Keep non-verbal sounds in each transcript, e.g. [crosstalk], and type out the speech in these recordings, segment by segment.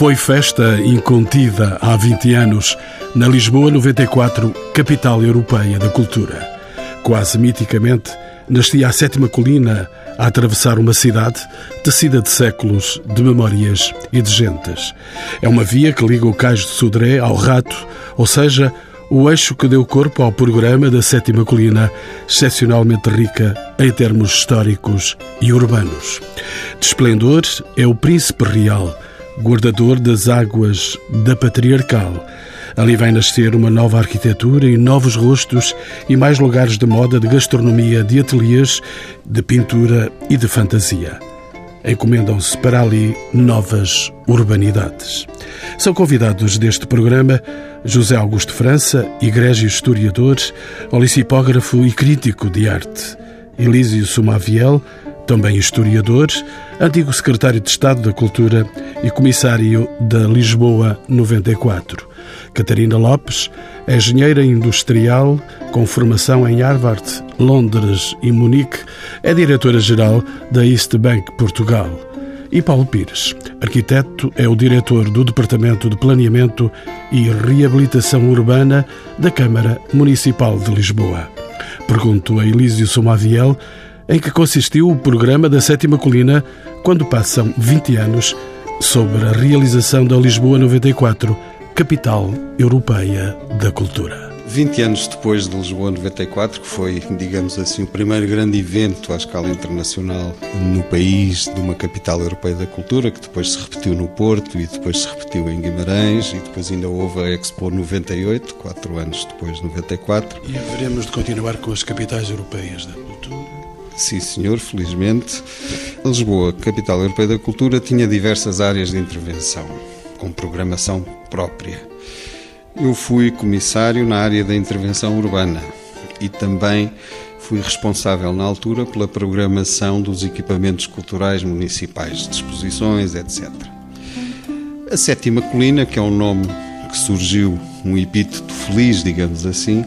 Foi festa incontida há 20 anos, na Lisboa 94, capital europeia da cultura. Quase miticamente, nascia a sétima colina a atravessar uma cidade tecida de séculos, de memórias e de gentes. É uma via que liga o Cais de Sodré ao Rato, ou seja, o eixo que deu corpo ao programa da Sétima Colina, excepcionalmente rica em termos históricos e urbanos. De esplendor é o Príncipe Real, guardador das águas da Patriarcal. Ali vai nascer uma nova arquitetura e novos rostos e mais lugares de moda, de gastronomia, de ateliês, de pintura e de fantasia. Encomendam-se para ali novas urbanidades. São convidados deste programa José Augusto França, egrégio historiador, olicipógrafo e crítico de arte. Elísio Sumaviel, também historiador, antigo secretário de Estado da Cultura e comissário da Lisboa 94. Catarina Lopes, engenheira industrial com formação em Harvard, Londres e Munique, é diretora-geral da East Bank Portugal. E Paulo Pires, arquiteto, é o diretor do Departamento de Planeamento e Reabilitação Urbana da Câmara Municipal de Lisboa. Pergunto a Elísio Somaviel em que consistiu o programa da Sétima Colina quando passam 20 anos sobre a realização da Lisboa 94, capital europeia da cultura. 20 anos depois de Lisboa 94, que foi, digamos assim, o primeiro grande evento à escala internacional no país de uma capital europeia da cultura, que depois se repetiu no Porto e depois se repetiu em Guimarães e depois ainda houve a Expo 98, quatro anos depois de 94. E haveremos de continuar com as capitais europeias da cultura? Sim, senhor, felizmente. Lisboa, capital europeia da cultura, tinha diversas áreas de intervenção, com programação própria. Eu fui comissário na área da intervenção urbana e também fui responsável na altura pela programação dos equipamentos culturais municipais, exposições, etc. A Sétima Colina, que é um nome que surgiu, um epíteto feliz, digamos assim,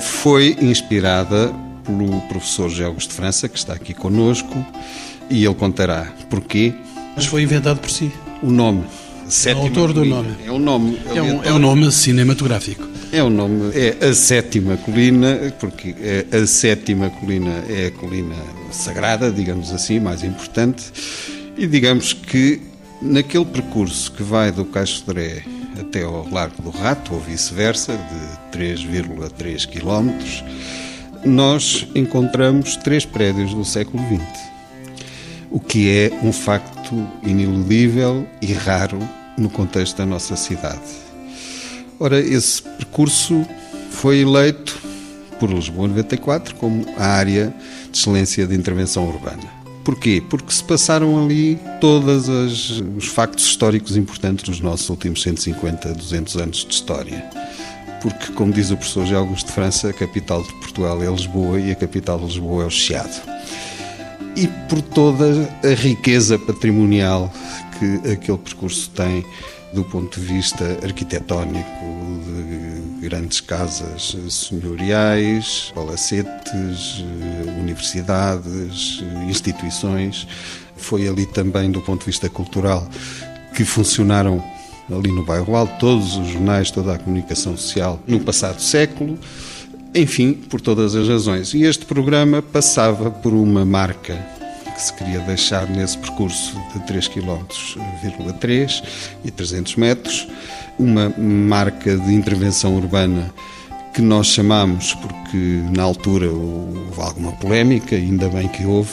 foi inspirada pelo professor Augusto de França, que está aqui conosco, e ele contará porquê. Mas foi inventado por si. O nome Sétima o autor do nome. É o nome. É um, é um nome cinematográfico. É o nome, é a sétima colina, porque é a sétima colina é a colina sagrada, digamos assim, mais importante, e digamos que naquele percurso que vai do Caixo Dré até ao Largo do Rato, ou vice-versa, de 3,3 quilómetros, nós encontramos três prédios do século XX, o que é um facto ineludível e raro no contexto da nossa cidade. Ora, esse percurso foi eleito por Lisboa 94 como a área de excelência de intervenção urbana. Porquê? Porque se passaram ali todos os factos históricos importantes dos nossos últimos 150, 200 anos de história. Porque, como diz o professor José Augusto de França, a capital de Portugal é Lisboa e a capital de Lisboa é o Chiado. E por toda a riqueza patrimonial que aquele percurso tem do ponto de vista arquitetónico, de grandes casas senhoriais, palacetes, universidades, instituições. Foi ali também, do ponto de vista cultural, que funcionaram ali no bairro Alto, todos os jornais, toda a comunicação social no passado século, enfim, por todas as razões. E este programa passava por uma marca que se queria deixar nesse percurso de 3 km, e 300 metros, uma marca de intervenção urbana que nós chamamos, porque na altura houve alguma polémica, ainda bem que houve,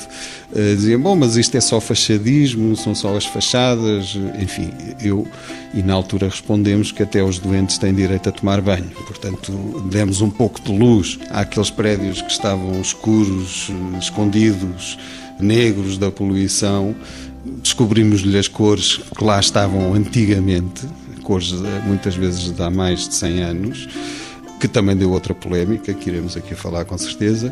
uh, diziam, bom, mas isto é só fachadismo, são só as fachadas, enfim, eu, e na altura respondemos que até os doentes têm direito a tomar banho, portanto, demos um pouco de luz àqueles prédios que estavam escuros, escondidos, negros da poluição, descobrimos-lhe as cores que lá estavam antigamente, cores eh, muitas vezes de há mais de 100 anos, que também deu outra polémica, que iremos aqui falar com certeza.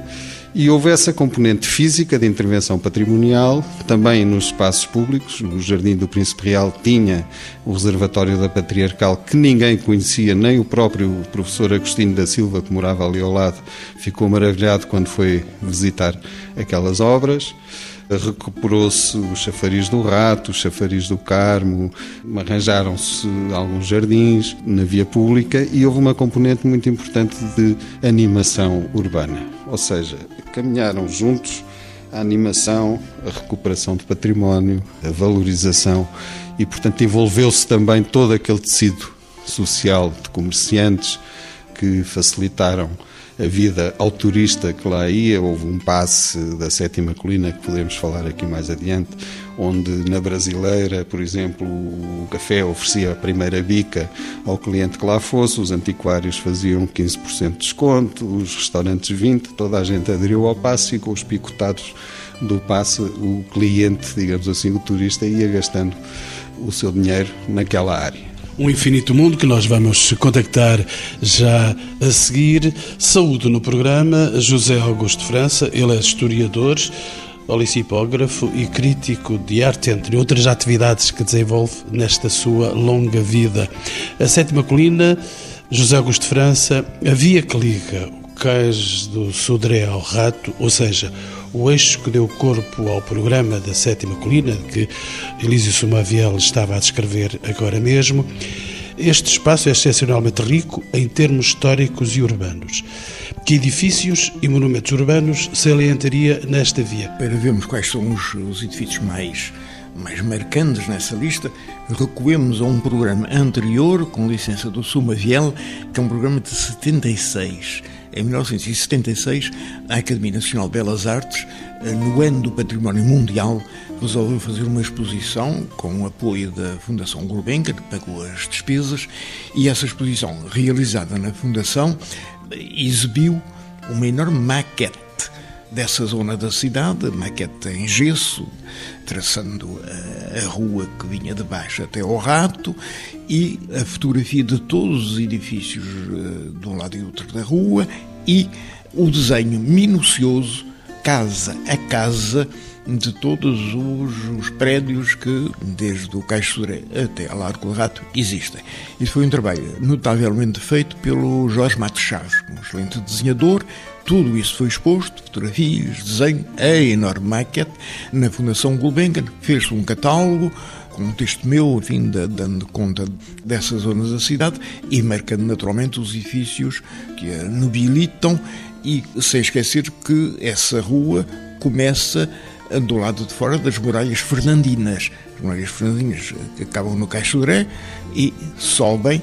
E houve essa componente física de intervenção patrimonial, também nos espaços públicos. O Jardim do Príncipe Real tinha o Reservatório da Patriarcal, que ninguém conhecia, nem o próprio professor Agostinho da Silva, que morava ali ao lado, ficou maravilhado quando foi visitar aquelas obras. Recuperou-se o chafariz do Rato, o chafariz do Carmo, arranjaram-se alguns jardins na via pública e houve uma componente muito importante de animação urbana. Ou seja, caminharam juntos a animação, a recuperação de património, a valorização e, portanto, envolveu-se também todo aquele tecido social de comerciantes que facilitaram a vida ao turista que lá ia. Houve um passe da Sétima Colina, que podemos falar aqui mais adiante, onde na Brasileira, por exemplo, o café oferecia a primeira bica ao cliente que lá fosse, os antiquários faziam 15% de desconto, os restaurantes 20%, toda a gente aderiu ao passe e com os picotados do passe o cliente, digamos assim, o turista ia gastando o seu dinheiro naquela área um infinito mundo que nós vamos contactar já a seguir. Saúde no programa, José Augusto França, ele é historiador, olicipógrafo e crítico de arte, entre outras atividades que desenvolve nesta sua longa vida. A sétima colina, José Augusto França, a via que liga o cais do Sodré ao Rato, ou seja, o eixo que deu corpo ao programa da Sétima Colina, que Elísio Sumaviel estava a descrever agora mesmo. Este espaço é excepcionalmente rico em termos históricos e urbanos. Que edifícios e monumentos urbanos salientaria nesta via? Para vermos quais são os, os edifícios mais mais marcantes nessa lista, recuemos a um programa anterior, com licença do Sumaviel, que é um programa de 76 em 1976, a Academia Nacional de Belas Artes, eh, no ano do Património Mundial, resolveu fazer uma exposição com o apoio da Fundação Gulbenkian, que pagou as despesas, e essa exposição, realizada na Fundação, exibiu uma enorme maquete dessa zona da cidade, maquete em gesso, traçando a, rua que vinha de baixo até ao rato e a fotografia de todos os edifícios uh, de um lado e do outro da rua e o desenho minucioso, casa a casa, de todos os, os, prédios que, desde o Caixo até a Largo do Rato, existem. Isso foi um trabalho notavelmente feito pelo Jorge Matos Chaves, um excelente desenhador. Tudo isso foi exposto, fotografias, desenho, a enorme maquete, na Fundação Gulbenkian. Fez-se um catálogo, com um texto meu, enfim, dando conta dessas zonas da cidade e marcando naturalmente os edifícios que a nobilitam e sem esquecer que essa rua começa do lado de fora das muralhas fernandinas. As muralhas fernandinas que acabam no Caixoré e sobem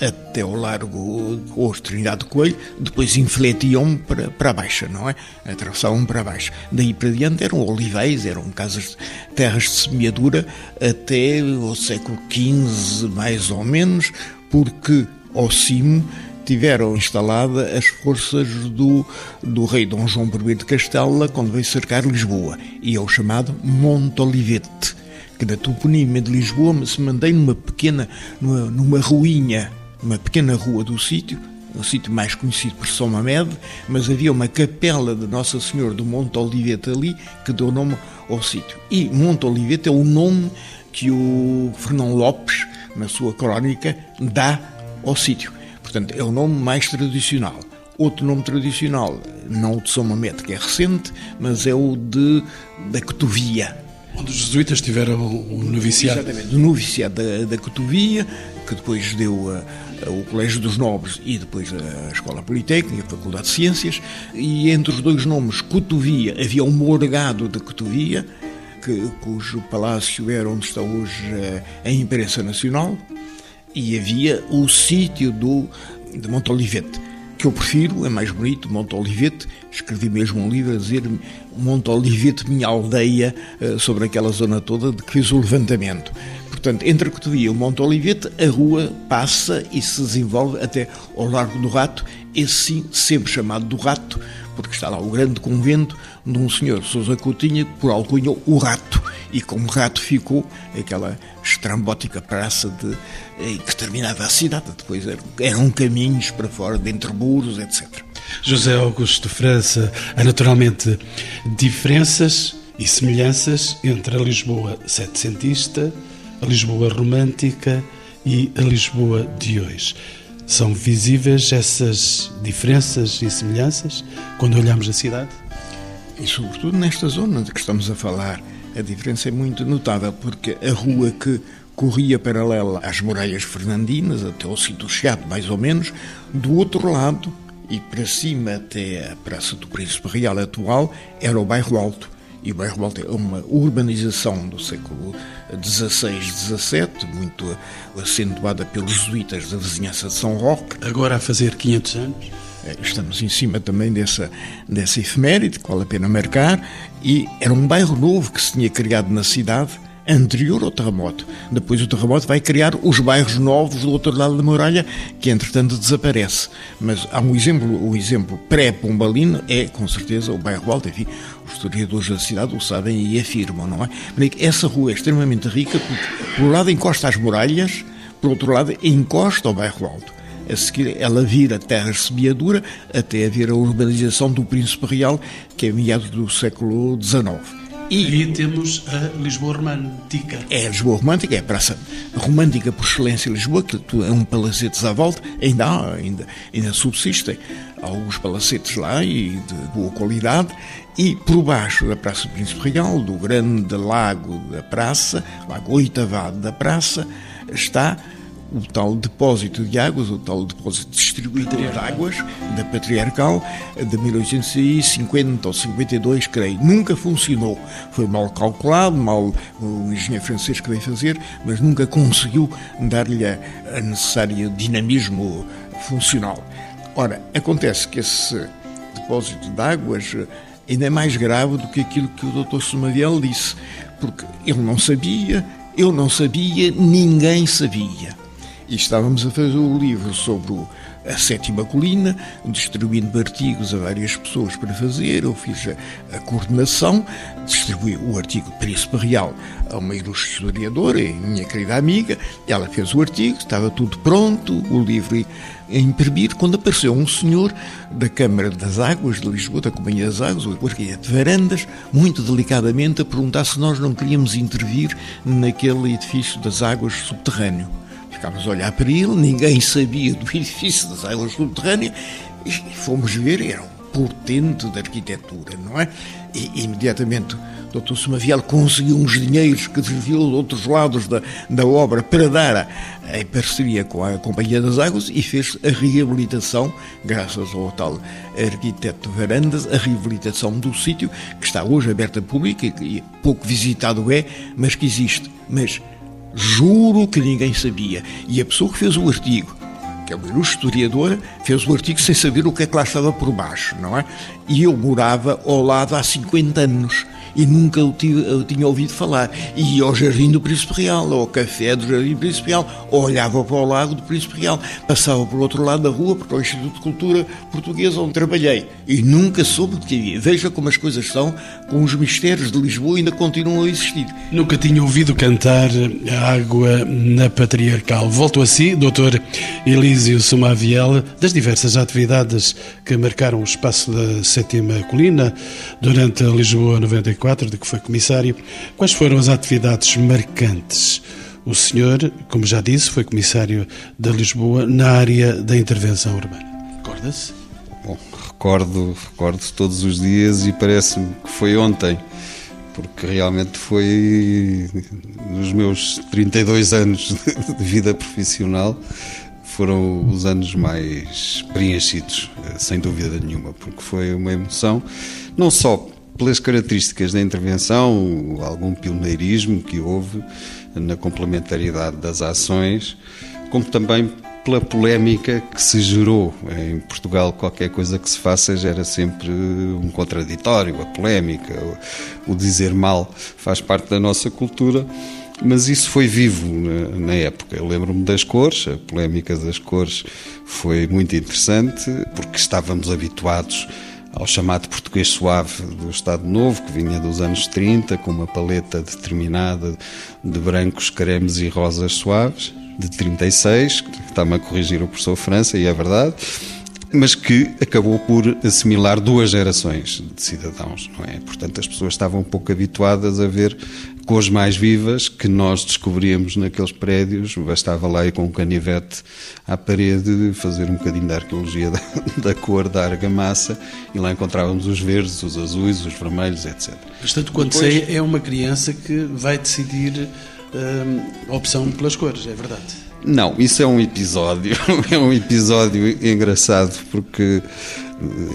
até ao largo ou Trindade de Coelho, depois infletiam para, para baixo, não é? Atravessavam para baixo. Daí para diante eram olivais, eram casas, terras de semeadura até o século XV, mais ou menos, porque ao cimo tiveram instalada as forças do, do rei Dom João I de Castela quando veio cercar Lisboa, e é o chamado Monte Olivete, que da toponímia de Lisboa se mantém numa pequena, numa, numa ruinha, uma pequena rua do sítio, o sítio mais conhecido por São Mamed, mas havia uma capela de Nossa Senhora do Monte Olivete ali que deu nome ao sítio. E Monte Olivete é o nome que o Fernão Lopes, na sua crónica, dá ao sítio. Portanto, é o nome mais tradicional. Outro nome tradicional, não o de São Mamede, que é recente, mas é o de da Cotovia. Onde os jesuítas tiveram o noviciado. Exatamente, o noviciado da, da Cotovia, que depois deu a, o Colégio dos Nobres e depois a Escola Politécnica, a Faculdade de Ciências, e entre os dois nomes, Cotovia, havia um morgado de Cotovia, que, cujo palácio era onde está hoje a, a Imprensa Nacional, e havia o sítio do, de Monte Olivete, que eu prefiro, é mais bonito, Monte Olivete. Escrevi mesmo um livro a dizer Monte Olivete, minha aldeia, eh, sobre aquela zona toda de que fiz o levantamento. Portanto, entre Cotovia e o Monte Olivete, a rua passa e se desenvolve até ao Largo do Rato, esse sim, sempre chamado do Rato, porque está lá o grande convento de um senhor, Sousa Coutinho, por alcunha o Rato. E como rato ficou aquela estrambótica praça de, eh, que terminava a cidade. Depois eram caminhos para fora, de entre muros, etc. José Augusto França, há naturalmente diferenças e semelhanças entre a Lisboa setecentista, a Lisboa romântica e a Lisboa de hoje. São visíveis essas diferenças e semelhanças quando olhamos a cidade? E sobretudo nesta zona de que estamos a falar, a diferença é muito notável, porque a rua que corria paralela às muralhas fernandinas, até ao sítio Chiado, mais ou menos, do outro lado, e para cima até a Praça do Príncipe Real atual, era o bairro Alto. E o bairro Alto é uma urbanização do século XVI, XVII, muito acentuada pelos jesuítas da vizinhança de São Roque. Agora a fazer 500 anos? É, estamos em cima também dessa, dessa efeméride, que vale a pena marcar, e era um bairro novo que se tinha criado na cidade, anterior ao terremoto. Depois o terremoto vai criar os bairros novos do outro lado da muralha, que entretanto desaparece. Mas há um exemplo, o exemplo pré-Pombalino é, com certeza, o bairro Alto. Enfim, os historiadores da cidade o sabem e afirmam, não é? Essa rua é extremamente rica porque, por um lado, encosta às muralhas, por outro lado, encosta ao bairro Alto. A seguir, ela vira terra semeadura até haver a urbanização do Príncipe Real, que é meados do século XIX. E temos a Lisboa Romântica. É a Lisboa Romântica, é a praça romântica por excelência em Lisboa, que é um palacetes à volta, ainda há, ainda, ainda subsistem alguns palacetes lá e de boa qualidade, e por baixo da Praça Príncipe Real, do grande lago da praça, lago oitavado da praça, está o tal depósito de águas, o tal depósito distribuidor de águas da Patriarcal de 1850 ou 52, creio. Nunca funcionou. Foi mal calculado, mal o engenheiro francês que veio fazer, mas nunca conseguiu dar-lhe a necessária dinamismo funcional. Ora, acontece que esse depósito de águas ainda é mais grave do que aquilo que o Dr. Somaviel disse, porque ele não sabia, eu não sabia, ninguém sabia. E estávamos a fazer o livro sobre a sétima colina, distribuindo artigos a várias pessoas para fazer. Eu fiz a, a coordenação, distribuí o artigo Príncipe Real a uma ilustre historiadora, minha querida amiga. Ela fez o artigo, estava tudo pronto, o livro a imprimir, quando apareceu um senhor da Câmara das Águas de Lisboa, da Companhia das Águas, o arquiteto de Varandas, muito delicadamente a perguntar se nós não queríamos intervir naquele edifício das águas subterrâneo. Ficámos a olhar para ele, ninguém sabia do edifício das águas subterrâneas e fomos ver, era um portento de arquitetura, não é? E imediatamente o Dr. Somaviel conseguiu uns dinheiros que desviou de outros lados da, da obra para dar a, em parceria com a Companhia das Águas e fez a reabilitação, graças ao tal arquiteto Varandas, a reabilitação do sítio que está hoje aberto a público e pouco visitado é, mas que existe. Mas Juro que ninguém sabia. E a pessoa que fez o artigo, que é uma ilustre historiadora, fez o artigo sem saber o que é que lá estava por baixo, não é? E eu morava ao lado há 50 anos e nunca o tinha ouvido falar. E ia ao Jardim do Príncipe Real, ao café do Jardim do Príncipe Real, ou olhava para o Lago do Príncipe Real, passava por outro lado da rua, para o Instituto de Cultura Portuguesa, onde trabalhei. E nunca soube que havia. Veja como as coisas são, com os mistérios de Lisboa ainda continuam a existir. Nunca tinha ouvido cantar a água na Patriarcal. Volto a si, doutor Elísio Sumaviel, das diversas atividades que marcaram o espaço da sétima colina durante a Lisboa 94 de que foi comissário, quais foram as atividades marcantes? O senhor, como já disse, foi comissário de Lisboa na área da intervenção urbana. Recorda-se? Bom, recordo, recordo todos os dias e parece-me que foi ontem, porque realmente foi nos meus 32 anos [laughs] de vida profissional foram os anos mais preenchidos, sem dúvida nenhuma, porque foi uma emoção, não só pelas características da intervenção, algum pioneirismo que houve na complementaridade das ações, como também pela polémica que se gerou. Em Portugal, qualquer coisa que se faça gera sempre um contraditório, a polémica, o dizer mal faz parte da nossa cultura. Mas isso foi vivo na época. Eu lembro-me das cores, a polémica das cores foi muito interessante, porque estávamos habituados ao chamado português suave do Estado Novo, que vinha dos anos 30, com uma paleta determinada de brancos, cremes e rosas suaves, de 36, que está-me a corrigir o professor França, e é verdade, mas que acabou por assimilar duas gerações de cidadãos, não é? Portanto, as pessoas estavam um pouco habituadas a ver cores mais vivas que nós descobríamos naqueles prédios. Bastava lá ir com um canivete à parede fazer um bocadinho da arqueologia [laughs] da, da cor da argamassa e lá encontrávamos os verdes, os azuis, os vermelhos, etc. Portanto, quando Depois... sei, é uma criança que vai decidir hum, a opção pelas cores, é verdade? Não, isso é um episódio, [laughs] é um episódio engraçado porque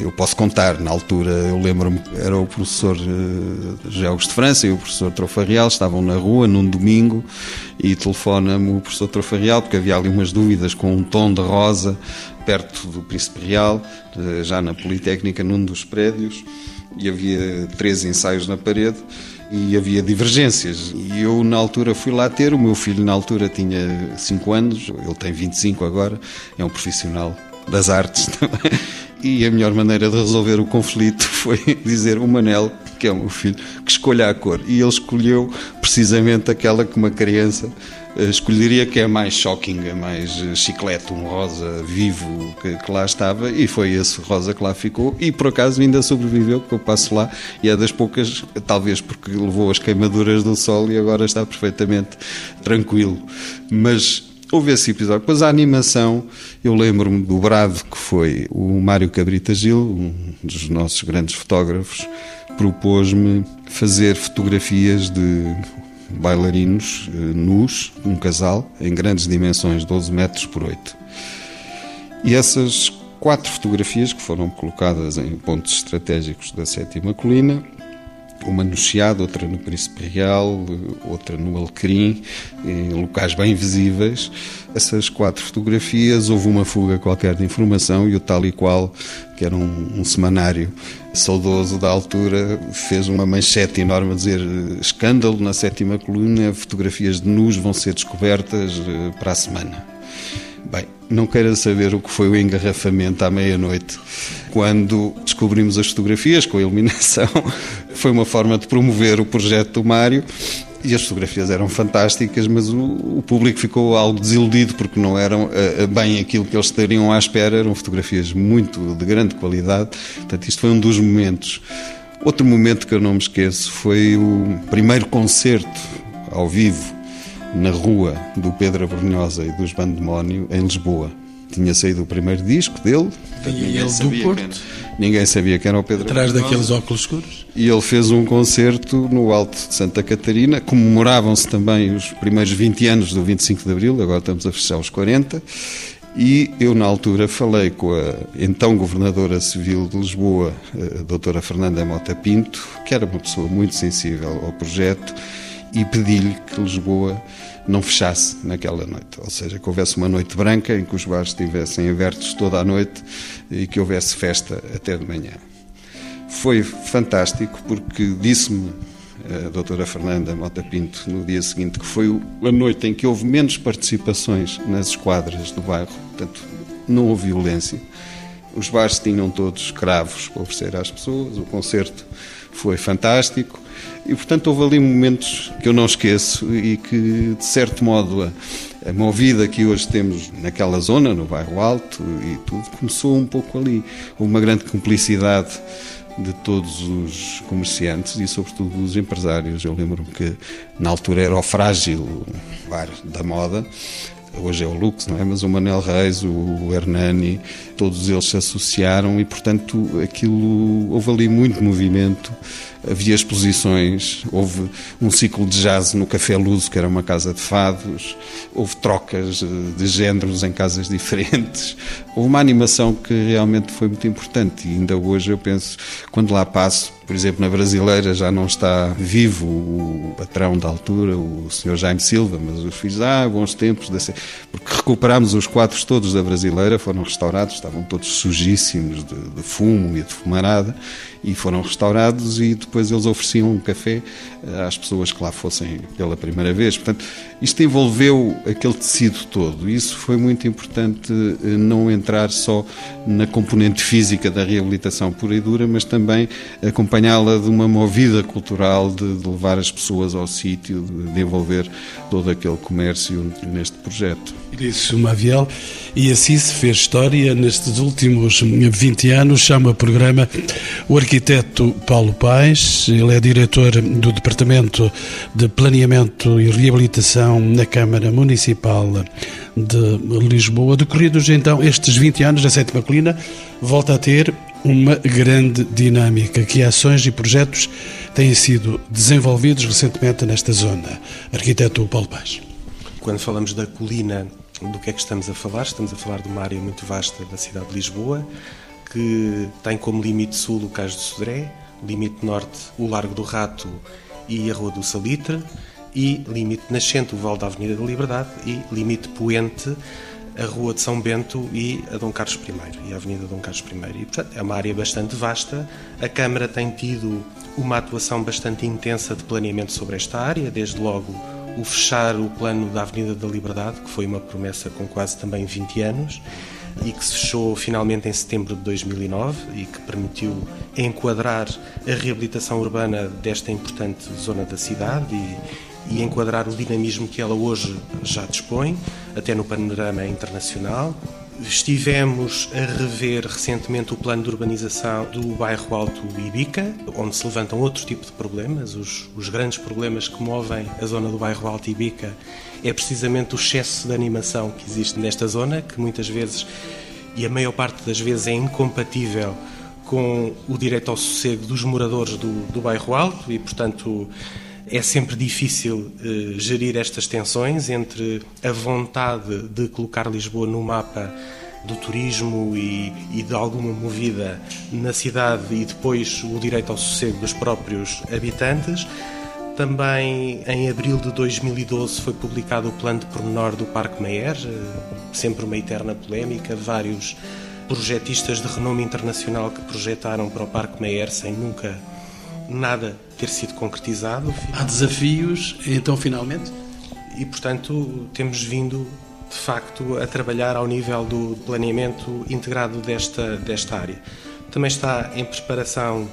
eu posso contar, na altura, eu lembro-me, era o professor eh, de Geólogos de França e o professor Trofarreal, estavam na rua num domingo e telefona-me o professor Trofarreal, porque havia ali umas dúvidas com um tom de rosa perto do Príncipe Real, eh, já na Politécnica, num dos prédios, e havia três ensaios na parede e havia divergências. E eu, na altura, fui lá ter. O meu filho, na altura, tinha 5 anos, ele tem 25 agora, é um profissional das artes [laughs] também. E a melhor maneira de resolver o conflito [laughs] foi dizer o Manel, que é o meu filho, que escolha a cor. E ele escolheu precisamente aquela que uma criança eh, escolheria que é mais shocking, é mais eh, chiclete, um rosa vivo que, que, lá estava e foi esse rosa que lá ficou e por acaso ainda sobreviveu, porque eu passo lá e é das poucas, talvez porque levou as queimaduras do sol e agora está perfeitamente tranquilo. Mas houve esse episódio. Depois a animação, eu lembro-me do brado que foi o Mário Cabrita Gil, um dos nossos grandes fotógrafos, propôs-me fazer fotografias de bailarinos eh, nus, um casal, em grandes dimensões, 12 metros por 8. E essas quatro fotografias que foram colocadas em pontos estratégicos da sétima colina uma no Chiado, outra no Príncipe Real, outra no Alecrim, em locais bem visíveis. Essas quatro fotografias, houve uma fuga qualquer de informação e o tal e qual, que era um, um semanário saudoso da altura, fez uma manchete enorme a dizer escândalo na sétima coluna, fotografias de nus vão ser descobertas eh, para a semana. Não queira saber o que foi o engarrafamento à meia-noite. Quando descobrimos as fotografias com a iluminação, [laughs] foi uma forma de promover o projeto do Mário e as fotografias eram fantásticas, mas o, o, público ficou algo desiludido porque não eram uh, bem aquilo que eles estariam à espera, eram fotografias muito de grande qualidade. Portanto, isto foi um dos momentos. Outro momento que eu não me esqueço foi o primeiro concerto ao vivo na rua do Pedro Abrunhosa e dos Bandemónio, em Lisboa. Tinha saído o primeiro disco dele. E ele do Porto? Ninguém sabia quem era o Pedro Atrás Abrunhosa. daqueles óculos escuros? E ele fez um concerto no Alto de Santa Catarina. Comemoravam-se também os primeiros 20 anos do 25 de Abril, agora estamos a fechar os 40. E eu, na altura, falei com a então Governadora Civil de Lisboa, a doutora Fernanda Mota Pinto, que era uma pessoa muito sensível ao projeto, e pedi-lhe que Lisboa não fechasse naquela noite, ou seja, que houvesse uma noite branca em que os bares estivessem abertos toda a noite e que houvesse festa até de manhã. Foi fantástico porque disse-me a doutora Fernanda Mota Pinto no dia seguinte que foi a noite em que houve menos participações nas esquadras do bairro, portanto não houve violência. Os bares tinham todos cravos para oferecer às pessoas, o concerto foi fantástico e, portanto, houve ali momentos que eu não esqueço e que, de certo modo, a, a movida que hoje temos naquela zona, no bairro Alto e tudo, começou um pouco ali. Houve uma grande cumplicidade de todos os comerciantes e, sobretudo, dos empresários. Eu lembro-me que, na altura, era o Frágil, bar da moda, hoje é o Lux, não é? Mas o Manel Reis, o Hernani, todos eles se associaram e, portanto, aquilo houve ali muito movimento havia exposições, houve um ciclo de jazz no Café Luso, que era uma casa de fados, houve trocas de géneros em casas [laughs] diferentes, houve uma animação que realmente foi muito importante e ainda hoje eu penso, quando lá passo, por exemplo, na Brasileira já não está vivo o patrão da altura, o Sr. Jaime Silva, mas os filhos, ah, bons tempos, porque recuperámos os quadros todos da Brasileira, foram restaurados, estavam todos sujíssimos de, de fumo e de fumarada, e foram restaurados e depois eles ofereciam um café eh, às pessoas que lá fossem pela primeira vez. Portanto, isto envolveu aquele tecido todo. Isso foi muito importante eh, não entrar só na componente física da reabilitação pura e dura, mas também acompanhá-la de uma movida cultural de, de levar as pessoas ao sítio, de, de envolver todo aquele comércio neste projeto. Disse Maviel, e assim se fez história nestes últimos 20 anos, chama o programa o arquiteto Paulo Paes, ele é diretor do Departamento de Planeamento e Reabilitação na Câmara Municipal de Lisboa. Decorridos então estes 20 anos, a Sétima Colina volta a ter uma grande dinâmica. Que ações e projetos têm sido desenvolvidos recentemente nesta zona? Arquiteto Paulo Paes. Quando falamos da colina, do que é que estamos a falar? Estamos a falar de uma área muito vasta da cidade de Lisboa, que tem como limite sul o Cais de Sodré, limite norte o Largo do Rato e a Rua do Salitre, e limite nascente o Val da Avenida da Liberdade e limite poente a Rua de São Bento e a Dom Carlos I e a Avenida Dom Carlos I. E, portanto, é uma área bastante vasta. A Câmara tem tido uma atuação bastante intensa de planeamento sobre esta área, desde logo o fechar o plano da Avenida da Liberdade, que foi uma promessa com quase também 20 anos e que se fechou finalmente em setembro de 2009 e que permitiu enquadrar a reabilitação urbana desta importante zona da cidade e, e enquadrar o dinamismo que ela hoje já dispõe, até no panorama internacional. Estivemos a rever recentemente o plano de urbanização do bairro Alto Ibica, onde se levantam outro tipo de problemas. Os, os grandes problemas que movem a zona do bairro Alto Ibica é precisamente o excesso de animação que existe nesta zona, que muitas vezes, e a maior parte das vezes, é incompatível com o direito ao sossego dos moradores do, do bairro Alto e, portanto, é sempre difícil eh, gerir estas tensões entre a vontade de colocar Lisboa no mapa do turismo e, e, de alguma movida na cidade e depois o direito ao sossego dos próprios habitantes. Também em abril de 2012 foi publicado o plano de pormenor do Parque Meyer, eh, sempre uma eterna polémica, vários projetistas de renome internacional que projetaram para o Parque Meyer sem nunca nada ter sido concretizado. Há desafios, então, finalmente? E, portanto, temos vindo, de facto, a trabalhar ao nível do planeamento integrado desta, desta área. Também está em preparação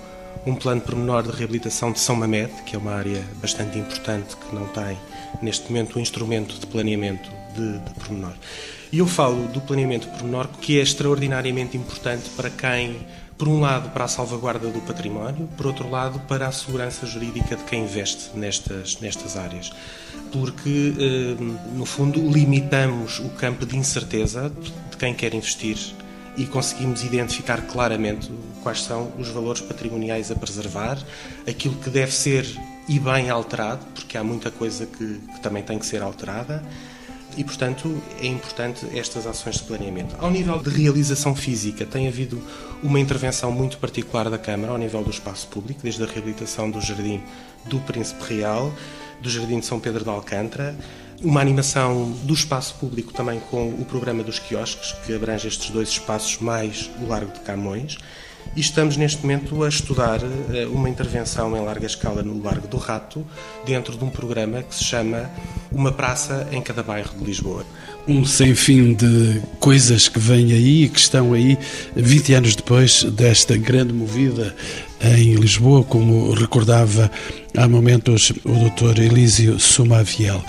um plano pormenor de reabilitação de São Mamed, que é uma área bastante importante que não tem, neste momento, um instrumento de planeamento de, de pormenor. E eu falo do planeamento pormenor, que é extraordinariamente importante para quem por um lado, para a salvaguarda do património, por outro lado, para a segurança jurídica de quem investe nestas, nestas áreas. Porque, eh, no fundo, limitamos o campo de incerteza de quem quer investir e conseguimos identificar claramente quais são os valores patrimoniais a preservar, aquilo que deve ser e bem alterado, porque há muita coisa que, que também tem que ser alterada e, portanto, é importante estas ações de planeamento. Ao nível de realização física, tem havido uma intervenção muito particular da Câmara ao nível do espaço público, desde a reabilitação do Jardim do Príncipe Real, do Jardim de São Pedro de Alcântara, uma animação do espaço público também com o programa dos quiosques, que abrange estes dois espaços mais o Largo de Camões e estamos neste momento a estudar eh, uma intervenção em larga escala no Largo do Rato, dentro de um programa que se chama Uma Praça em Cada Bairro de Lisboa. Um sem fim de coisas que vêm aí e que estão aí 20 anos depois desta grande movida em Lisboa, como recordava há momentos o Dr. Elísio Sumaviel.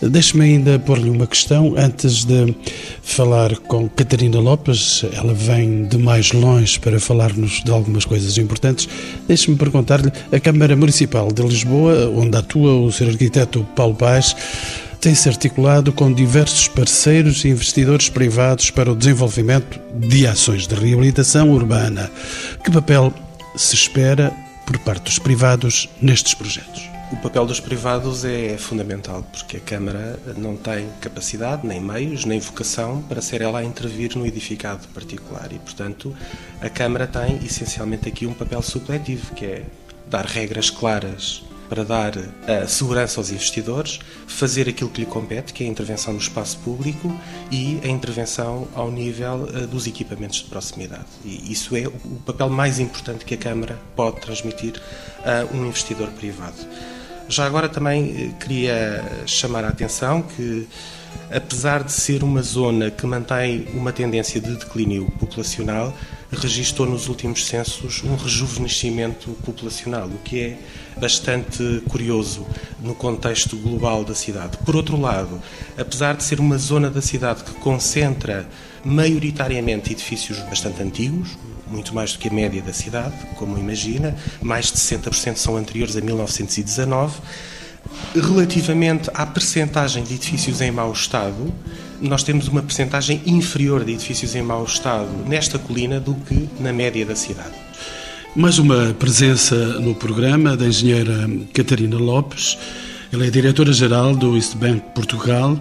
Deixe-me ainda pôr-lhe uma questão antes de falar com Catarina Lopes. Ela vem de mais longe para falar-nos de algumas coisas importantes. Deixe-me perguntar-lhe: a Câmara Municipal de Lisboa, onde atua o Sr. Arquiteto Paulo Paz, tem-se articulado com diversos parceiros e investidores privados para o desenvolvimento de ações de reabilitação urbana. Que papel se espera por parte dos privados nestes projetos? O papel dos privados é fundamental, porque a Câmara não tem capacidade, nem meios, nem vocação para ser ela a intervir no edificado particular. E, portanto, a Câmara tem essencialmente aqui um papel supletivo, que é dar regras claras para dar a segurança aos investidores, fazer aquilo que lhe compete, que é a intervenção no espaço público e a intervenção ao nível eh, dos equipamentos de proximidade. E isso é o papel mais importante que a Câmara pode transmitir a um investidor privado. Já agora também eh, queria chamar a atenção que apesar de ser uma zona que mantém uma tendência de declínio populacional, registrou nos últimos censos um rejuvenescimento populacional, o que é bastante curioso no contexto global da cidade. Por outro lado, apesar de ser uma zona da cidade que concentra maioritariamente edifícios bastante antigos, muito mais do que a média da cidade, como imagina, mais de 60% são anteriores a 1919. Relativamente à percentagem de edifícios em mau estado, nós temos uma percentagem inferior de edifícios em mau estado nesta colina do que na média da cidade. Mais uma presença no programa da engenheira Catarina Lopes. Ela é diretora-geral do East Bank Portugal.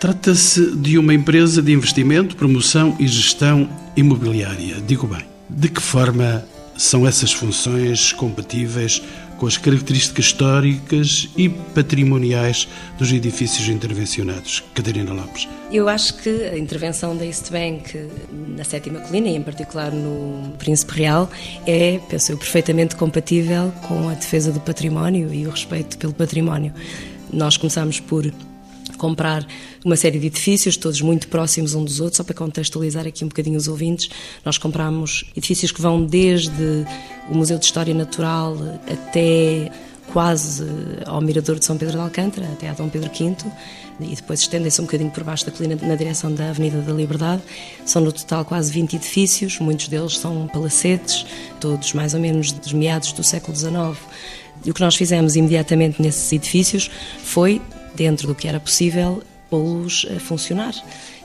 Trata-se de uma empresa de investimento, promoção e gestão imobiliária. Digo bem, de que forma são essas funções compatíveis com as características históricas e patrimoniais dos edifícios intervencionados. Catarina Lopes. Eu acho que a intervenção da East Bank na Sétima Colina, e em particular no Príncipe Real, é, penso eu, perfeitamente compatível com a defesa do património e o respeito pelo património. Nós começamos por comprar uma série de edifícios, todos muito próximos uns dos outros, só para contextualizar aqui um bocadinho os ouvintes. Nós compramos edifícios que vão desde o Museu de História Natural até quase ao Mirador de São Pedro de Alcântara, até a Dom Pedro V, e depois estendem-se um bocadinho por baixo da colina na direção da Avenida da Liberdade. São no total quase 20 edifícios, muitos deles são palacetes, todos mais ou menos dos meados do século XIX. E o que nós fizemos imediatamente nesses edifícios foi dentro do que era possível, pô-los a funcionar.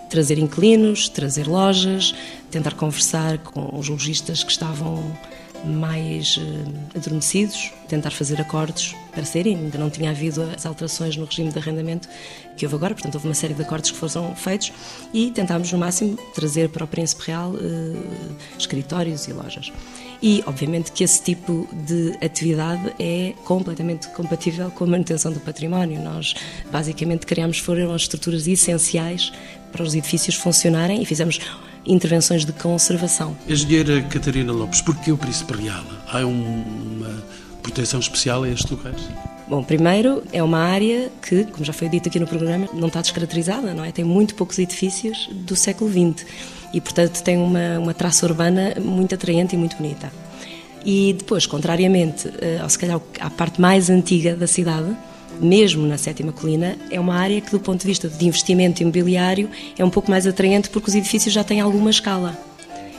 Trazer inquilinos, trazer lojas, tentar conversar com os lojistas que estavam mais uh, adormecidos, tentar fazer acordos para serem. Ainda não tinha havido as alterações no regime de arrendamento que houve agora, portanto, houve uma série de acordos que foram feitos e tentámos, no máximo, trazer para o Príncipe Real uh, escritórios e lojas. E, obviamente, que esse tipo de atividade é completamente compatível com a manutenção do património. Nós, basicamente, criamos foram as estruturas essenciais para os edifícios funcionarem e fizemos intervenções de conservação. Engenheira Catarina Lopes, porquê o Príncipe Real? Há um, uma proteção especial a estes lugares? Bom, primeiro é uma área que, como já foi dito aqui no programa, não está descaracterizada, não é? Tem muito poucos edifícios do século XX e, portanto, tem uma, uma traça urbana muito atraente e muito bonita. E depois, contrariamente, eh, ou se calhar à parte mais antiga da cidade, mesmo na sétima colina, é uma área que, do ponto de vista de investimento imobiliário, é um pouco mais atraente porque os edifícios já têm alguma escala.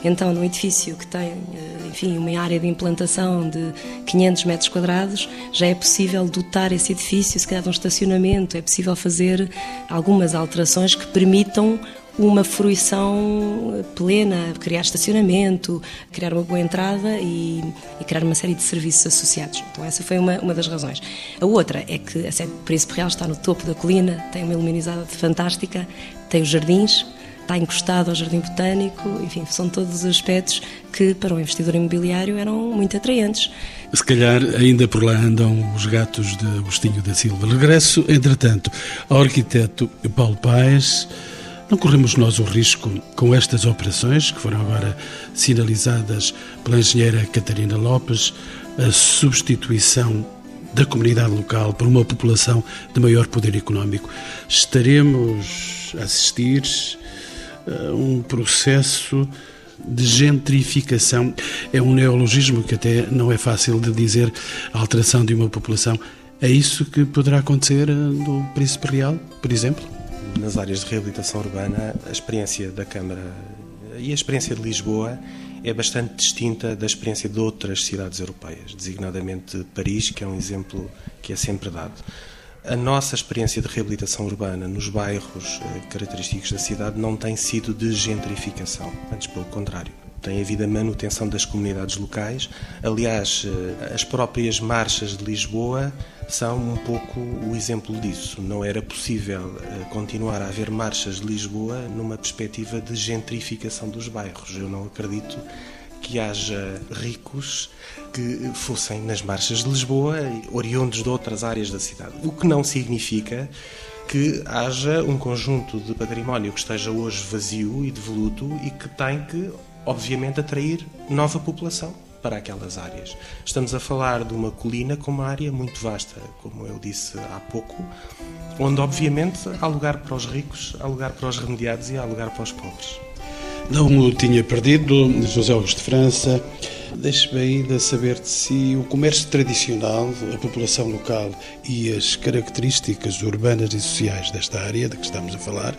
Então, num edifício que tem, eh, enfim, uma área de implantação de 500 metros quadrados, já é possível dotar esse edifício, se calhar, de um estacionamento, é possível fazer algumas alterações que permitam uma fruição plena, criar estacionamento, criar uma boa entrada e, e, criar uma série de serviços associados. Então essa foi uma, uma das razões. A outra é que a sede Príncipe Real está no topo da colina, tem uma iluminizada fantástica, tem os jardins, está encostado ao Jardim Botânico, enfim, são todos os aspectos que para um investidor imobiliário eram muito atraentes. Se calhar ainda por lá andam os gatos de Agostinho da Silva. Regresso, entretanto, ao arquiteto Paulo Paes, não corremos nós o risco, com estas operações, que foram agora sinalizadas pela engenheira Catarina Lopes, a substituição da comunidade local por uma população de maior poder económico? Estaremos a assistir a um processo de gentrificação. É um neologismo que até não é fácil de dizer a alteração de uma população. É isso que poderá acontecer no Príncipe Real, por exemplo? Nas áreas de reabilitação urbana, a experiência da Câmara e a experiência de Lisboa é bastante distinta da experiência de outras cidades europeias, designadamente Paris, que é um exemplo que é sempre dado. A nossa experiência de reabilitação urbana nos bairros eh, característicos da cidade não tem sido de gentrificação, antes pelo contrário tem havido a manutenção das comunidades locais. Aliás, eh, as próprias marchas de Lisboa são um pouco o exemplo disso. Não era possível eh, continuar a haver marchas de Lisboa numa perspectiva de gentrificação dos bairros. Eu não acredito que haja ricos que fossem nas marchas de Lisboa, oriundos de outras áreas da cidade. O que não significa que haja um conjunto de património que esteja hoje vazio e devoluto e que tem que obviamente, atrair nova população para aquelas áreas. Estamos a falar de uma colina com uma área muito vasta, como eu disse há pouco, onde, obviamente, há lugar para os ricos, há lugar para os remediados e há lugar para os pobres. Não o tinha perdido, José Augusto de França. Deixe-me ainda saber de si o comércio tradicional, a população local e as características urbanas e sociais desta área de que estamos a falar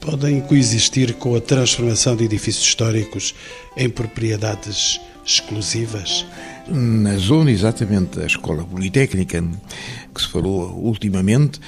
podem coexistir com a transformação de edifícios históricos em propriedades exclusivas? Na zona exatamente da Escola Politécnica, que se falou ultimamente,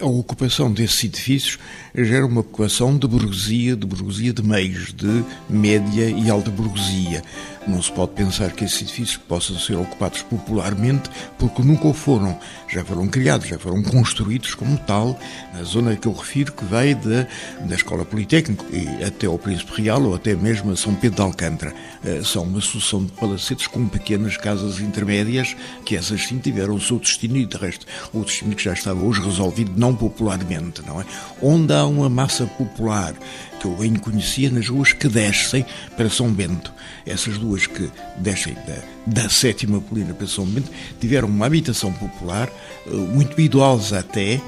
a ocupação desses edifícios gera uma ocupação de burguesia, de burguesia de meios, de média e alta burguesia. Não se pode pensar que esses edifícios possam ser ocupados popularmente, porque nunca o foram. Já foram criados, já foram construídos como tal, na zona que eu refiro, que vai da, da Escola Politécnica e até ao Príncipe Real ou até mesmo a São Pedro de Alcântara. Eh, são uma sucessão de palacetes com pequenas casas intermédias, que essas sim tiveram o seu destino e, de resto, o destino que já estava hoje resolvido, não popularmente, não é? Onde há uma massa popular que eu bem conhecia nas ruas que descem para São Bento. Essas duas que descem da, da sétima colina para São Bento tiveram uma habitação popular, eh, muito idosa até,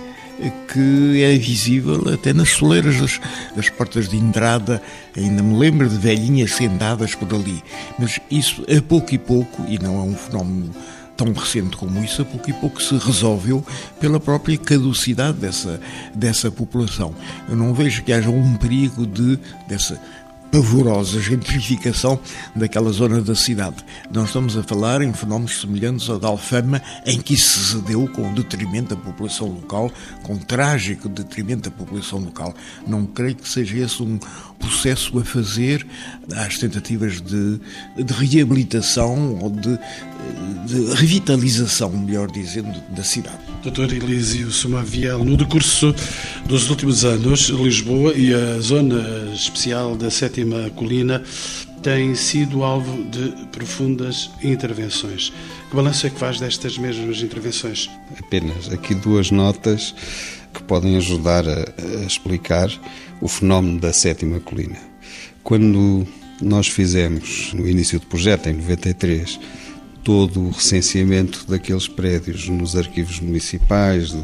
que é visível até nas soleiras das, das, portas de entrada. Ainda me lembro de velhinhas sentadas por ali. Mas isso, a pouco e pouco, e não é um fenómeno tão recente como isso, a pouco e pouco se resolveu pela própria caducidade dessa, dessa população. Eu não vejo que haja um perigo de, dessa pavorosa gentrificação daquela zona da cidade. Não estamos a falar em fenómenos semelhantes ao da Alfama, em que isso se deu com detrimento da população local, com trágico detrimento da população local. Não creio que seja esse um processo a fazer às tentativas de, de reabilitação ou de, de, revitalização, melhor dizendo, da cidade. Doutor Elísio Sumaviel, no decurso dos últimos anos, Lisboa e a zona especial da Sétima Colina têm sido alvo de profundas intervenções. Que balanço é que faz destas mesmas intervenções? Apenas aqui duas notas que podem ajudar a, a explicar o fenómeno da sétima colina. Quando nós fizemos, no início do projeto, em 93, todo o recenseamento daqueles prédios nos arquivos municipais,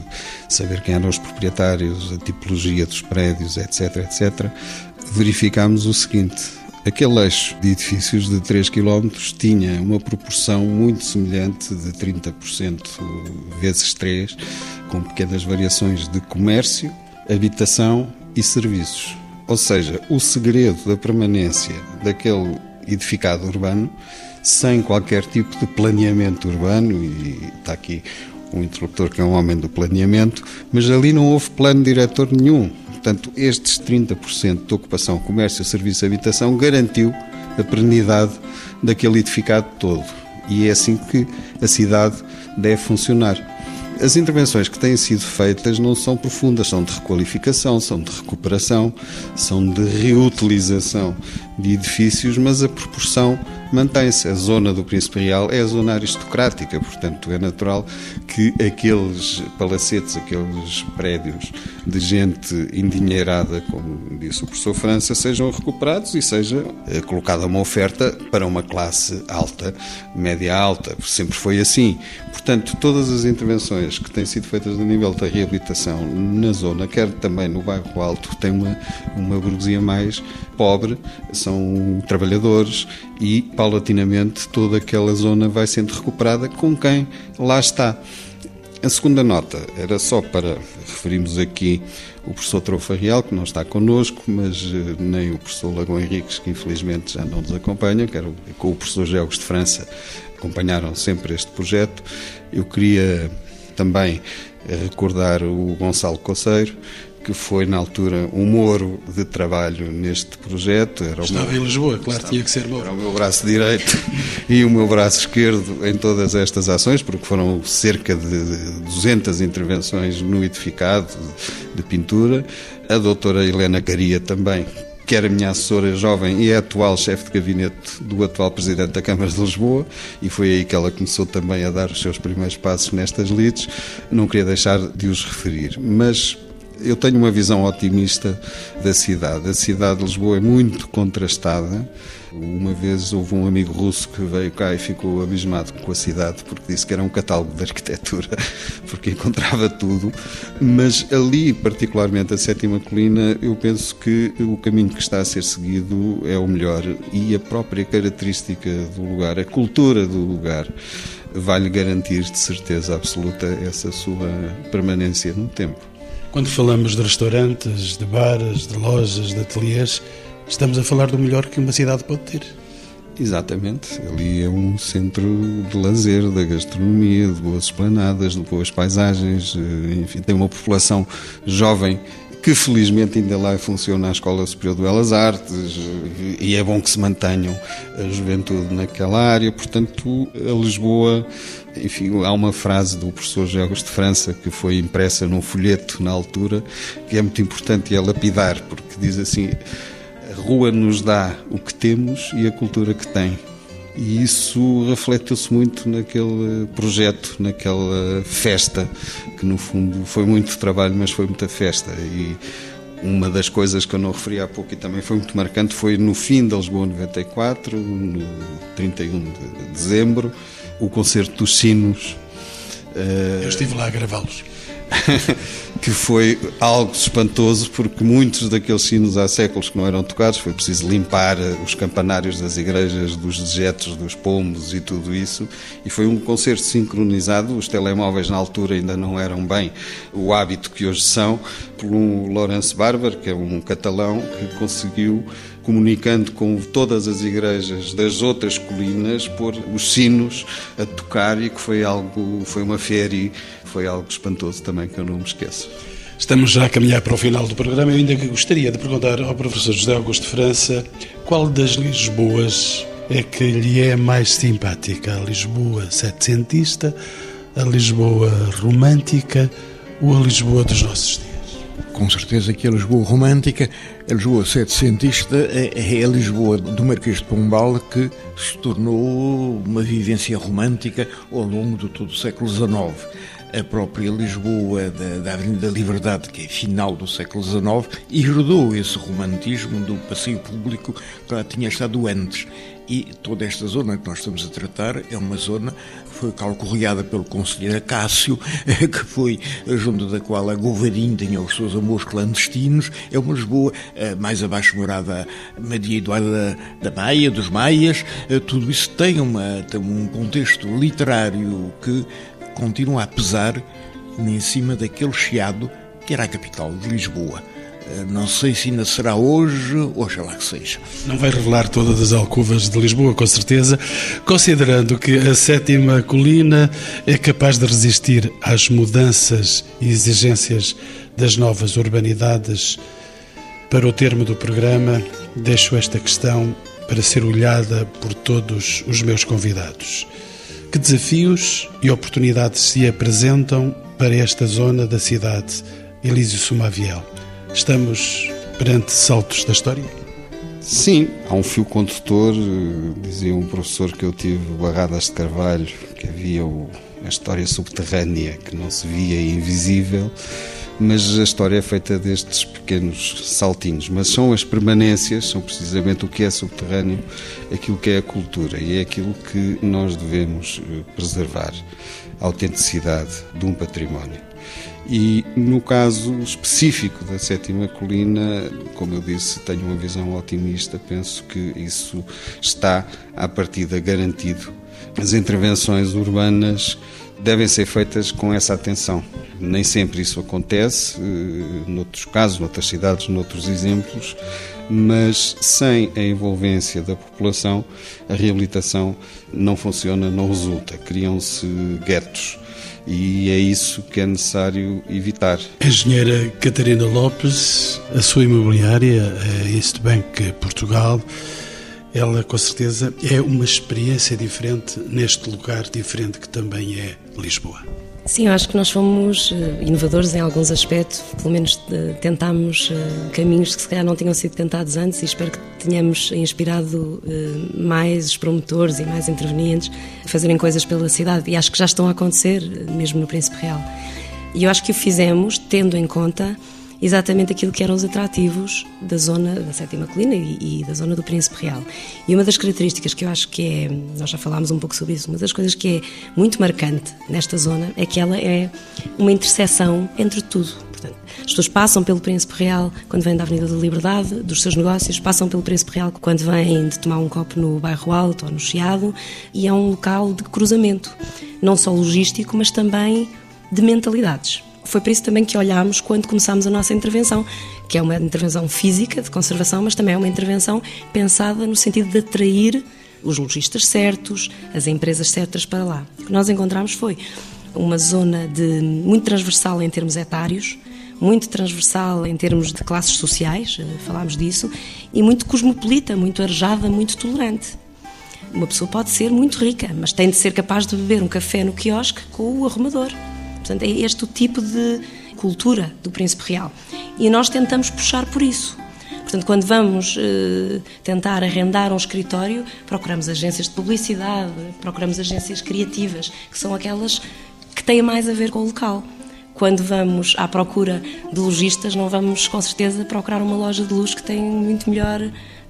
saber quem eram os proprietários, a tipologia dos prédios, etc., etc., verificámos o seguinte: aquele eixo de edifícios de 3 km tinha uma proporção muito semelhante de 30% vezes 3, com pequenas variações de comércio, habitação e serviços. Ou seja, o segredo da permanência daquele edificado urbano, sem qualquer tipo de planeamento urbano, e está aqui um interlocutor que é um homem do planeamento, mas ali não houve plano diretor nenhum. Portanto, estes 30% de ocupação, comércio, serviço habitação garantiu a perenidade daquele edificado todo. E é assim que a cidade deve funcionar. As intervenções que têm sido feitas não são profundas, são de requalificação, são de recuperação, são de reutilização de edifícios, mas a proporção mantém-se. A zona do Príncipe Real é a zona aristocrática, portanto é natural que aqueles palacetes, aqueles prédios de gente endinheirada, como disse o professor França, sejam recuperados e seja eh, colocada uma oferta para uma classe alta, média alta. Sempre foi assim. Portanto, todas as intervenções que têm sido feitas a nível da reabilitação na zona, quer também no bairro Alto, tem uma, uma burguesia mais pobre, são trabalhadores e, paulatinamente, toda aquela zona vai sendo recuperada com quem lá está. A segunda nota era só para referirmos aqui o professor Trofa Real, que não está connosco, mas eh, nem o professor Lagão Henriques, que infelizmente já não nos acompanha, que era com o professor Geogos de França, acompanharam sempre este projeto. Eu queria também recordar o Gonçalo Coceiro, que foi na altura um moro de trabalho neste projeto. Era Estava meu... em Lisboa, claro, Estava... tinha que ser moro. Era o meu braço direito [laughs] e o meu braço esquerdo em todas estas ações, porque foram cerca de 200 intervenções no edificado de pintura. A doutora Helena Caria também, que era minha assessora jovem e é atual chefe de gabinete do atual presidente da Câmara de Lisboa, e foi aí que ela começou também a dar os seus primeiros passos nestas lides. Não queria deixar de os referir, mas eu tenho uma visão otimista da cidade. A cidade de Lisboa é muito contrastada. Uma vez houve um amigo russo que veio cá e ficou abismado com a cidade porque disse que era um catálogo de arquitetura, [laughs] porque encontrava tudo. Mas ali, particularmente a Sétima Colina, eu penso que o caminho que está a ser seguido é o melhor e a própria característica do lugar, a cultura do lugar, vai-lhe garantir de certeza absoluta essa sua permanência no tempo. Quando falamos de restaurantes, de bares, de lojas, de ateliês, estamos a falar do melhor que uma cidade pode ter. Exatamente. Ali é um centro de lazer, da gastronomia, de boas esplanadas, de boas paisagens. Eh, enfim, tem uma população jovem que felizmente ainda lá funciona a Escola Superior de Belas Artes eh, e é bom que se mantenham a juventude naquela área. Portanto, a Lisboa, enfim, há uma frase do professor Jogos de França que foi impressa num folheto na altura que é muito importante e é lapidar, porque diz assim a rua nos dá o que temos e a cultura que tem. E isso refletiu-se muito naquele projeto, naquela festa, que no fundo foi muito trabalho, mas foi muita festa. E uma das coisas que eu não referi há pouco e também foi muito marcante foi no fim da Lisboa 94, no 31 de dezembro, o concerto dos sinos. Eu estive lá a gravá-los. [laughs] que foi algo espantoso porque muitos daqueles sinos há séculos que não eram tocados, foi preciso limpar eh, os campanários das igrejas, dos dejetos, dos pombos e tudo isso, e foi um concerto sincronizado, os telemóveis na altura ainda não eram bem o hábito que hoje são, por um Laurence Barber, que é um catalão que conseguiu comunicando com todas as igrejas das outras colinas, pôr os sinos a tocar e que foi algo, foi uma feria, foi algo espantoso também que eu não me esqueço. Estamos já a caminhar para o final do programa. Eu ainda gostaria de perguntar ao professor José Augusto França qual das Lisboas é que lhe é mais simpática? A Lisboa setecentista, a Lisboa romântica ou a Lisboa dos nossos dias? Com certeza que a Lisboa romântica, a Lisboa setecentista, é, é a Lisboa do Marquês de Pombal que se tornou uma vivência romântica ao longo de todo o século XIX a própria Lisboa da, da, Avenida da Liberdade, que é final do século XIX, herdou esse romantismo do passeio público que lá tinha estado antes. E toda esta zona que nós estamos a tratar é uma zona que foi calcorreada pelo conselheiro Cássio, [laughs] que foi junto da qual a Govarim tinha os seus amores clandestinos. É uma Lisboa eh, mais abaixo morada Maria Eduarda da Maia, dos Maias. Eh, tudo isso tem, uma, tem um contexto literário que continua a pesar em cima daquele chiado que era a capital de Lisboa. Eh, não sei se ainda será hoje, oxalá que seja. Não vai revelar todas as alcovas de Lisboa, com certeza, considerando que a sétima colina é capaz de resistir às mudanças e exigências das novas urbanidades. Para o termo do programa, deixo esta questão para ser olhada por todos os meus convidados. Que desafios e oportunidades se apresentam para esta zona da cidade, Elísio Sumaviel? Estamos perante saltos da história? Sim, há um fio condutor, dizia um professor que eu tive, Barradas de Carvalho, que havia a história subterrânea que não se via invisível, mas a história é feita destes pequenos saltinhos. Mas são as permanências, são precisamente o que é subterrâneo, aquilo que é a cultura e é aquilo que nós devemos eh, preservar a autenticidade de um património. E no caso específico da Sétima Colina, como eu disse, tenho uma visão otimista, penso que isso está à partida garantido. As intervenções urbanas devem ser feitas com essa atenção. Nem sempre isso acontece, eh, noutros casos, noutras cidades, noutros exemplos, mas sem a envolvência da população, a reabilitação não funciona, não resulta. Criam-se guetos e é isso que é necessário evitar. Engenheira Catarina Lopes, a sua imobiliária, a East Bank Portugal, ela com certeza é uma experiência diferente neste lugar diferente que também é Lisboa. Sim, eu acho que nós fomos eh, inovadores em alguns aspectos, pelo menos eh, tentámos eh, caminhos que se calhar não tinham sido tentados antes e espero que tenhamos inspirado mais os promotores e mais intervenientes a fazerem coisas pela cidade e acho que já estão a acontecer, mesmo no Príncipe Real. E eu acho que o fizemos tendo em conta exatamente aquilo que eram os atrativos da zona da Sétima Colina e, e, da zona do Príncipe Real. E uma das características que eu acho que é, nós já falámos um pouco sobre isso, uma das coisas que é muito marcante nesta zona é que ela é uma interseção entre tudo. Portanto, as pessoas passam pelo Príncipe Real quando vêm da Avenida da Liberdade, dos seus negócios, passam pelo Príncipe Real quando vêm de tomar um copo no Bairro Alto ou no Chiado, e é um local de cruzamento, não só logístico, mas também de mentalidades Foi por isso também que olhámos quando começámos a nossa intervenção, que é uma intervenção física de conservação, mas também é uma intervenção pensada no sentido de atrair os lojistas certos, as empresas certas para lá. O que nós encontramos foi uma zona de muito transversal em termos etários, muito transversal em termos de classes sociais, eh, falámos disso, e muito cosmopolita, muito arejada, muito tolerante. Uma pessoa pode ser muito rica, mas tem de ser capaz de beber um café no quiosque com o arrumador. Portanto, é este o tipo de cultura do Príncipe Real. E nós tentamos puxar por isso. Portanto, quando vamos eh, tentar arrendar um escritório, procuramos agências de publicidade, procuramos agências criativas, que são aquelas que têm mais a ver com o local. Quando vamos à procura de lojistas, não vamos com certeza procurar uma loja de luz que tem muito melhor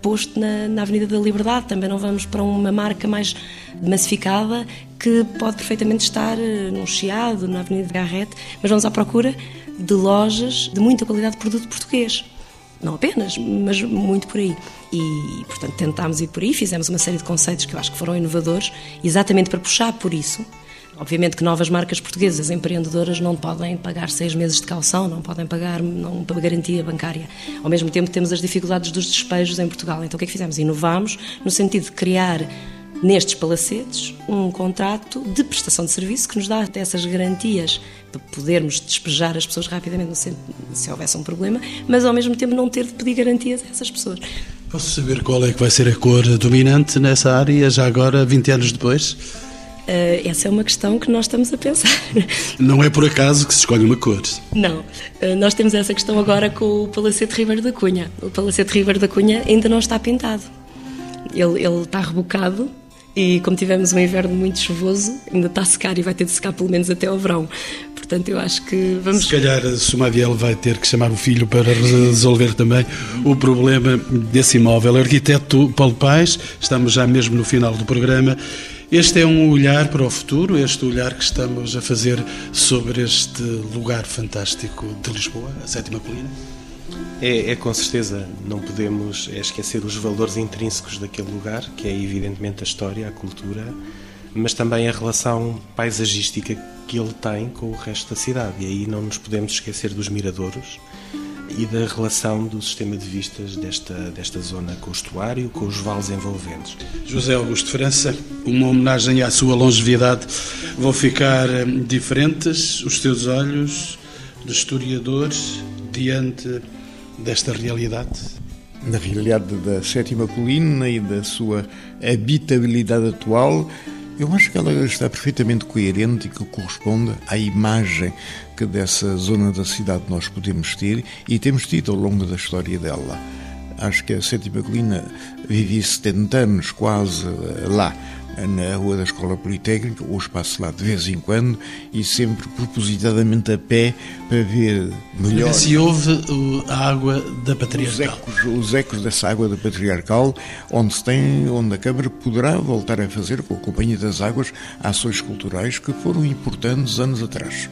posto na, na Avenida da Liberdade. Também não vamos para uma marca mais massificada que pode perfeitamente estar eh, num Chiado, na Avenida de Garrete, mas vamos à procura de lojas de muita qualidade de produto português. Não apenas, mas muito por aí. E, portanto, tentámos ir por aí, fizemos uma série de conceitos que eu acho que foram inovadores, exatamente para puxar por isso. Obviamente que novas marcas portuguesas empreendedoras não podem pagar seis meses de calção, não podem pagar não, para garantia bancária. Ao mesmo tempo temos as dificuldades dos despejos em Portugal. Então o que é que fizemos? Inovamos no sentido de criar nestes palacetes um contrato de prestação de serviço que nos dá essas garantias para podermos despejar as pessoas rapidamente se houvesse um problema, mas ao mesmo tempo não ter de pedir garantias a essas pessoas. Posso saber qual é que vai ser a cor dominante nessa área, já agora, 20 anos depois? Uh, essa é uma questão que nós estamos a pensar. Não é por acaso que se escolhe uma cor? Não. Uh, nós temos essa questão agora com o Palacete Ribeiro da Cunha. O Palacete Ribeiro da Cunha ainda não está pintado. Ele, ele está rebocado e como tivemos um inverno muito chuvoso, ainda está a secar e vai ter de secar pelo menos até ao verão. Portanto, eu acho que vamos. Se calhar a Sumaviel vai ter que chamar o filho para resolver também o problema desse imóvel. Arquiteto Paulo Paes, estamos já mesmo no final do programa. Este é um olhar para o futuro, este olhar que estamos a fazer sobre este lugar fantástico de Lisboa, a Sétima Colina? É, é, com certeza, não podemos esquecer os valores intrínsecos daquele lugar, que é evidentemente a história, a cultura, mas também a relação paisagística que ele tem com o resto da cidade. E aí não nos podemos esquecer dos miradouros, e da relação do sistema de vistas desta, desta zona com o estuário, com os vales envolventes. José Augusto França, uma homenagem à sua longevidade. Vão ficar hum, diferentes os teus olhos de historiador diante desta realidade? Na realidade da sétima colina e da sua habitabilidade atual, eu acho que ela está perfeitamente coerente e que corresponde à imagem que dessa zona da cidade nós podemos ter e temos tido ao longo da história dela. Acho que a Sétima Colina vivi 70 anos quase lá, na Rua da Escola Politécnica, ou passo lá de vez em quando, e sempre propositadamente a pé para ver melhor. Se houve a água da Patriarcal. Os ecos, os ecos dessa água da Patriarcal, onde se tem, onde a Câmara poderá voltar a fazer, com a Companhia das Águas, ações culturais que foram importantes anos atrás.